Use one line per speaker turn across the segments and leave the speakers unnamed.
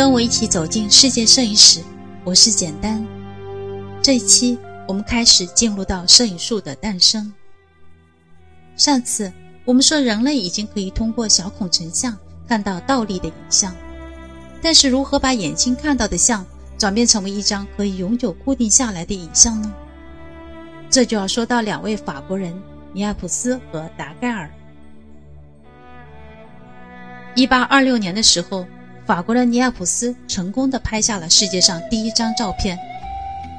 跟我一起走进世界摄影史，我是简单。这一期我们开始进入到摄影术的诞生。上次我们说人类已经可以通过小孔成像看到倒立的影像，但是如何把眼睛看到的像转变成为一张可以永久固定下来的影像呢？这就要说到两位法国人尼埃普斯和达盖尔。一八二六年的时候，法国人尼埃普斯成功的拍下了世界上第一张照片。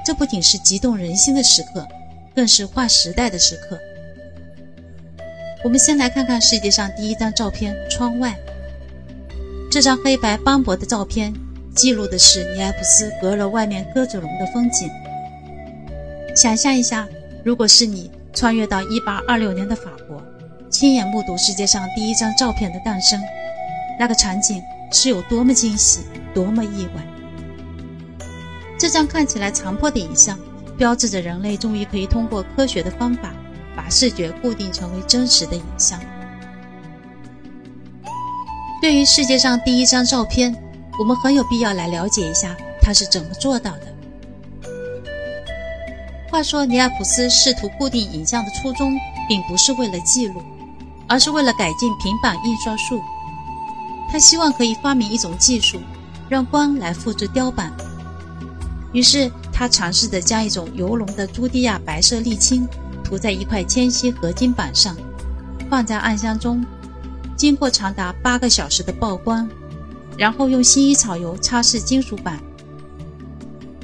这不仅是激动人心的时刻，更是划时代的时刻。我们先来看看世界上第一张照片——窗外。这张黑白斑驳的照片记录的是尼埃普斯阁楼外面鸽子笼的风景。想象一下，如果是你穿越到一八二六年的法国，亲眼目睹世界上第一张照片的诞生。那个场景是有多么惊喜，多么意外！这张看起来残破的影像，标志着人类终于可以通过科学的方法，把视觉固定成为真实的影像。对于世界上第一张照片，我们很有必要来了解一下它是怎么做到的。话说，尼尔普斯试图固定影像的初衷，并不是为了记录，而是为了改进平板印刷术。他希望可以发明一种技术，让光来复制雕版。于是他尝试着将一种油龙的朱迪亚白色沥青涂在一块铅锡合金板上，放在暗箱中，经过长达八个小时的曝光，然后用薰衣草油擦拭金属板。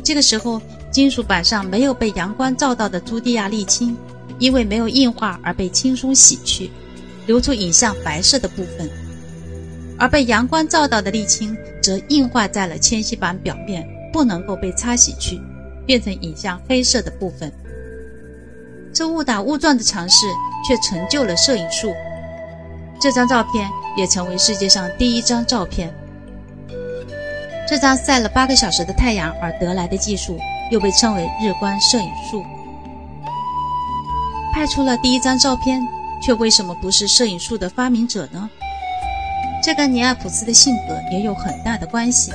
这个时候，金属板上没有被阳光照到的朱迪亚沥青，因为没有硬化而被轻松洗去，留出影像白色的部分。而被阳光照到的沥青则硬化在了铅锡板表面，不能够被擦洗去，变成影像黑色的部分。这误打误撞的尝试却成就了摄影术，这张照片也成为世界上第一张照片。这张晒了八个小时的太阳而得来的技术，又被称为日光摄影术。拍出了第一张照片，却为什么不是摄影术的发明者呢？这跟尼尔普斯的性格也有很大的关系。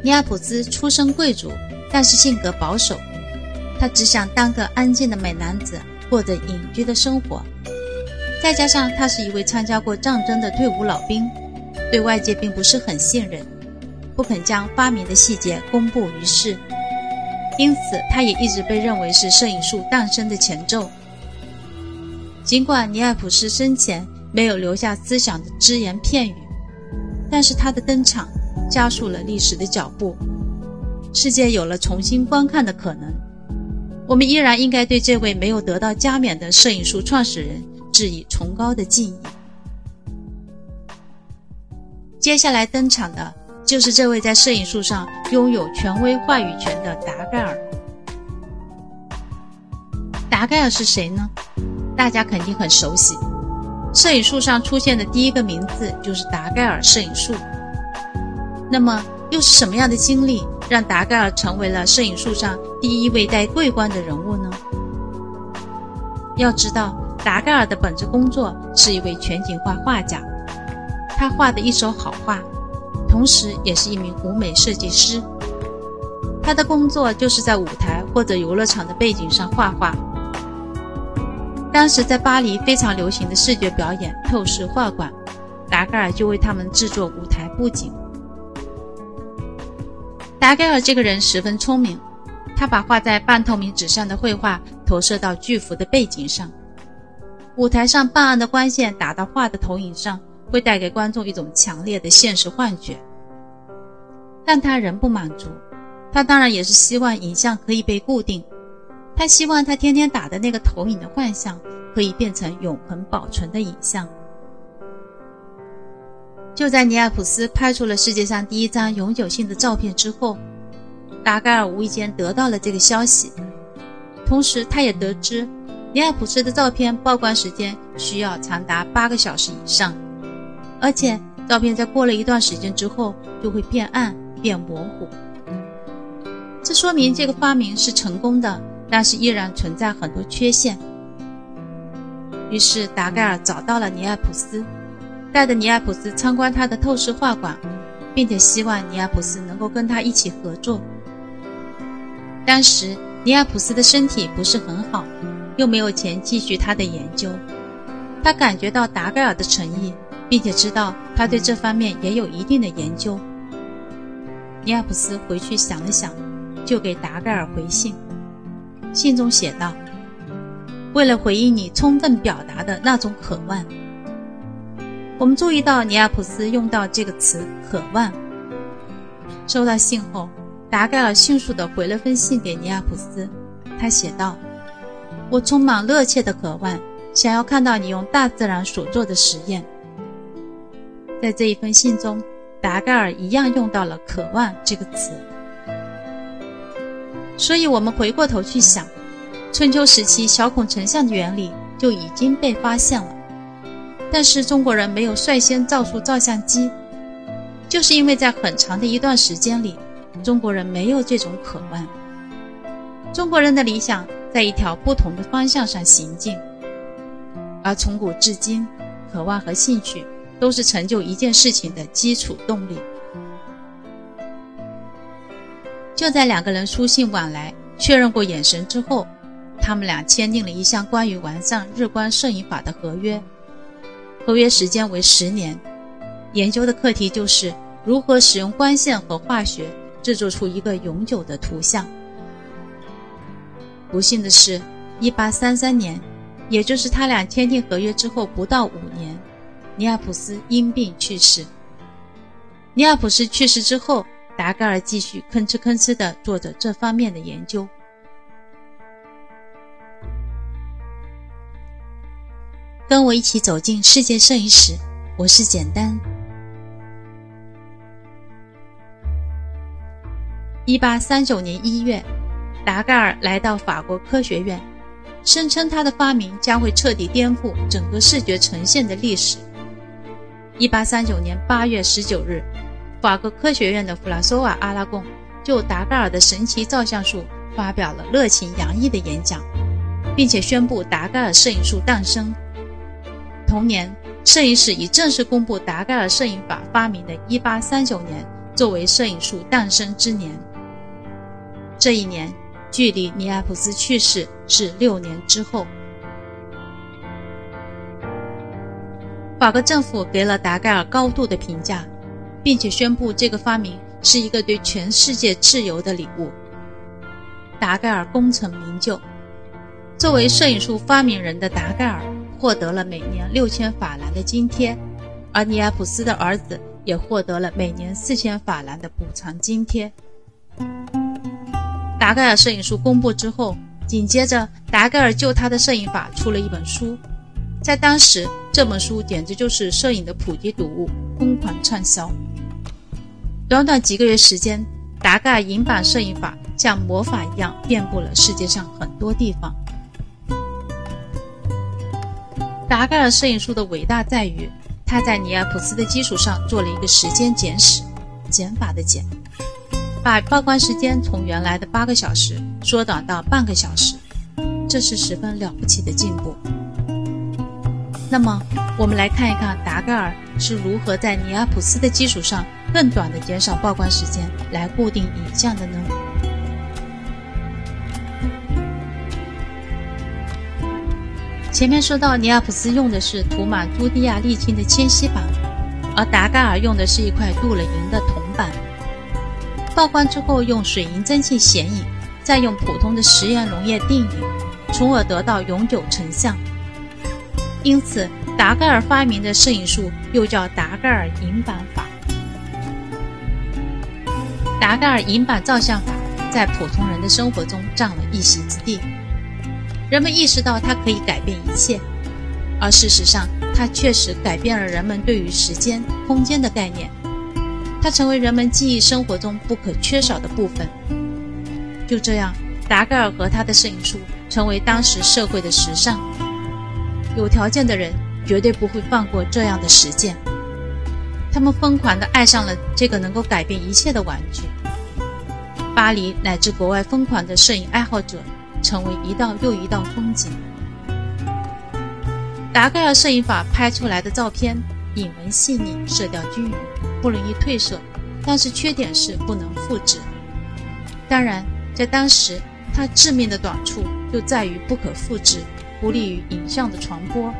尼尔普斯出身贵族，但是性格保守，他只想当个安静的美男子，过着隐居的生活。再加上他是一位参加过战争的退伍老兵，对外界并不是很信任，不肯将发明的细节公布于世，因此他也一直被认为是摄影术诞生的前奏。尽管尼尔普斯生前，没有留下思想的只言片语，但是他的登场加速了历史的脚步，世界有了重新观看的可能。我们依然应该对这位没有得到加冕的摄影术创始人致以崇高的敬意。接下来登场的就是这位在摄影术上拥有权威话语权的达盖尔。达盖尔是谁呢？大家肯定很熟悉。摄影术上出现的第一个名字就是达盖尔摄影术。那么，又是什么样的经历让达盖尔成为了摄影术上第一位戴桂冠的人物呢？要知道，达盖尔的本职工作是一位全景画画家，他画的一手好画，同时也是一名舞美设计师。他的工作就是在舞台或者游乐场的背景上画画。当时在巴黎非常流行的视觉表演透视画馆，达盖尔就为他们制作舞台布景。达盖尔这个人十分聪明，他把画在半透明纸上的绘画投射到巨幅的背景上，舞台上半暗的光线打到画的投影上，会带给观众一种强烈的现实幻觉。但他仍不满足，他当然也是希望影像可以被固定。他希望他天天打的那个投影的幻象可以变成永恒保存的影像。就在尼尔普斯拍出了世界上第一张永久性的照片之后，达盖尔无意间得到了这个消息，同时他也得知尼尔普斯的照片曝光时间需要长达八个小时以上，而且照片在过了一段时间之后就会变暗变模糊。这说明这个发明是成功的。但是依然存在很多缺陷。于是达盖尔找到了尼埃普斯，带着尼埃普斯参观他的透视画馆，并且希望尼埃普斯能够跟他一起合作。当时尼埃普斯的身体不是很好，又没有钱继续他的研究。他感觉到达盖尔的诚意，并且知道他对这方面也有一定的研究。尼埃普斯回去想了想，就给达盖尔回信。信中写道：“为了回应你充分表达的那种渴望。”我们注意到尼亚普斯用到这个词“渴望”。收到信后，达盖尔迅速地回了封信给尼亚普斯。他写道：“我充满热切的渴望，想要看到你用大自然所做的实验。”在这一封信中，达盖尔一样用到了“渴望”这个词。所以，我们回过头去想，春秋时期小孔成像的原理就已经被发现了。但是中国人没有率先造出照相机，就是因为在很长的一段时间里，中国人没有这种渴望。中国人的理想在一条不同的方向上行进，而从古至今，渴望和兴趣都是成就一件事情的基础动力。就在两个人书信往来、确认过眼神之后，他们俩签订了一项关于完善日光摄影法的合约。合约时间为十年，研究的课题就是如何使用光线和化学制作出一个永久的图像。不幸的是，1833年，也就是他俩签订合约之后不到五年，尼亚普斯因病去世。尼亚普斯去世之后，达盖尔继续吭哧吭哧地做着这方面的研究。跟我一起走进世界摄影史，我是简单。一八三九年一月，达盖尔来到法国科学院，声称他的发明将会彻底颠覆整个视觉呈现的历史。一八三九年八月十九日，法国科学院的弗朗索瓦·阿拉贡就达盖尔的神奇照相术发表了热情洋溢的演讲，并且宣布达盖尔摄影术诞生。同年，摄影史已正式公布达盖尔摄影法发明的1839年作为摄影术诞生之年。这一年，距离尼埃普斯去世是六年之后。法国政府给了达盖尔高度的评价，并且宣布这个发明是一个对全世界自由的礼物。达盖尔功成名就，作为摄影术发明人的达盖尔。获得了每年六千法郎的津贴，而尼埃普斯的儿子也获得了每年四千法郎的补偿津贴。达盖尔摄影术公布之后，紧接着达盖尔就他的摄影法出了一本书，在当时这本书简直就是摄影的普及读物，疯狂畅销。短短几个月时间，达盖尔银版摄影法像魔法一样遍布了世界上很多地方。达盖尔摄影术的伟大在于，他在尼尔普斯的基础上做了一个时间简史，减法的减，把曝光时间从原来的八个小时缩短到半个小时，这是十分了不起的进步。那么，我们来看一看达盖尔是如何在尼尔普斯的基础上更短的减少曝光时间来固定影像的呢？前面说到，尼亚普斯用的是涂满朱迪亚沥青的铅锡板，而达盖尔用的是一块镀了银的铜板。曝光之后，用水银蒸汽显影，再用普通的食盐溶液定影，从而得到永久成像。因此，达盖尔发明的摄影术又叫达盖尔银版法。达盖尔银版照相法在普通人的生活中占了一席之地。人们意识到它可以改变一切，而事实上，它确实改变了人们对于时间、空间的概念。它成为人们记忆生活中不可缺少的部分。就这样，达盖尔和他的摄影术成为当时社会的时尚。有条件的人绝对不会放过这样的实践，他们疯狂地爱上了这个能够改变一切的玩具。巴黎乃至国外疯狂的摄影爱好者。成为一道又一道风景。达盖尔摄影法拍出来的照片，影纹细腻，色调均匀，不容易褪色，但是缺点是不能复制。当然，在当时，它致命的短处就在于不可复制，不利于影像的传播。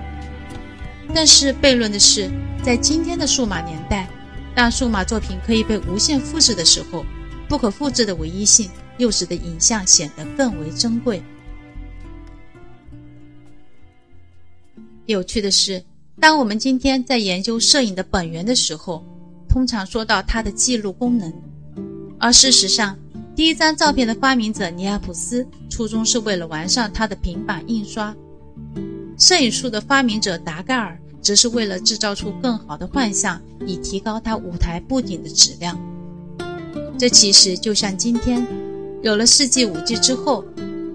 但是悖论的是，在今天的数码年代，当数码作品可以被无限复制的时候，不可复制的唯一性又使得影像显得更为珍贵。有趣的是，当我们今天在研究摄影的本源的时候，通常说到它的记录功能，而事实上，第一张照片的发明者尼尔普斯初衷是为了完善他的平板印刷，摄影术的发明者达盖尔则是为了制造出更好的幻象，以提高他舞台布景的质量。这其实就像今天，有了四 G、五 G 之后，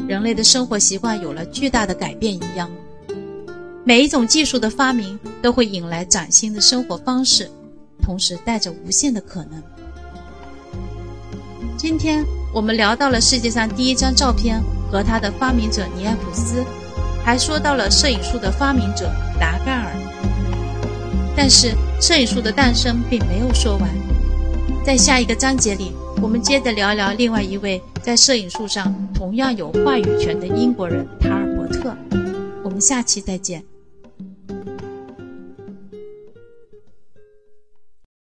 人类的生活习惯有了巨大的改变一样。每一种技术的发明都会引来崭新的生活方式，同时带着无限的可能。今天我们聊到了世界上第一张照片和它的发明者尼埃普斯，还说到了摄影术的发明者达盖尔。但是摄影术的诞生并没有说完，在下一个章节里，我们接着聊聊另外一位在摄影术上同样有话语权的英国人塔尔伯特。我们下期再见。